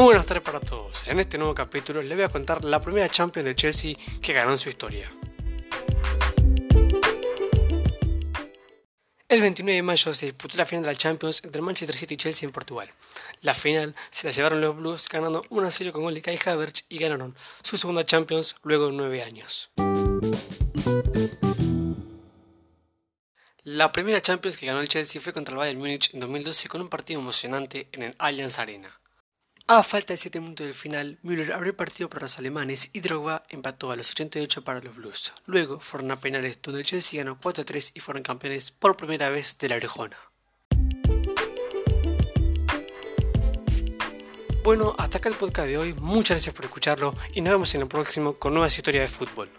Muy buenas tardes para todos. En este nuevo capítulo les voy a contar la primera Champions de Chelsea que ganó en su historia. El 29 de mayo se disputó la final de la Champions entre Manchester City y Chelsea en Portugal. La final se la llevaron los Blues ganando 1 0 con gol de Kai Havertz y ganaron su segunda Champions luego de 9 años. La primera Champions que ganó el Chelsea fue contra el Bayern Múnich en 2012 con un partido emocionante en el Allianz Arena. A falta de 7 minutos del final, Müller abrió el partido para los alemanes y Drogba empató a los 88 para los Blues. Luego fueron a penales donde el Chelsea ganó 4-3 y fueron campeones por primera vez de la orejona. Bueno, hasta acá el podcast de hoy, muchas gracias por escucharlo y nos vemos en el próximo con nuevas historias de fútbol.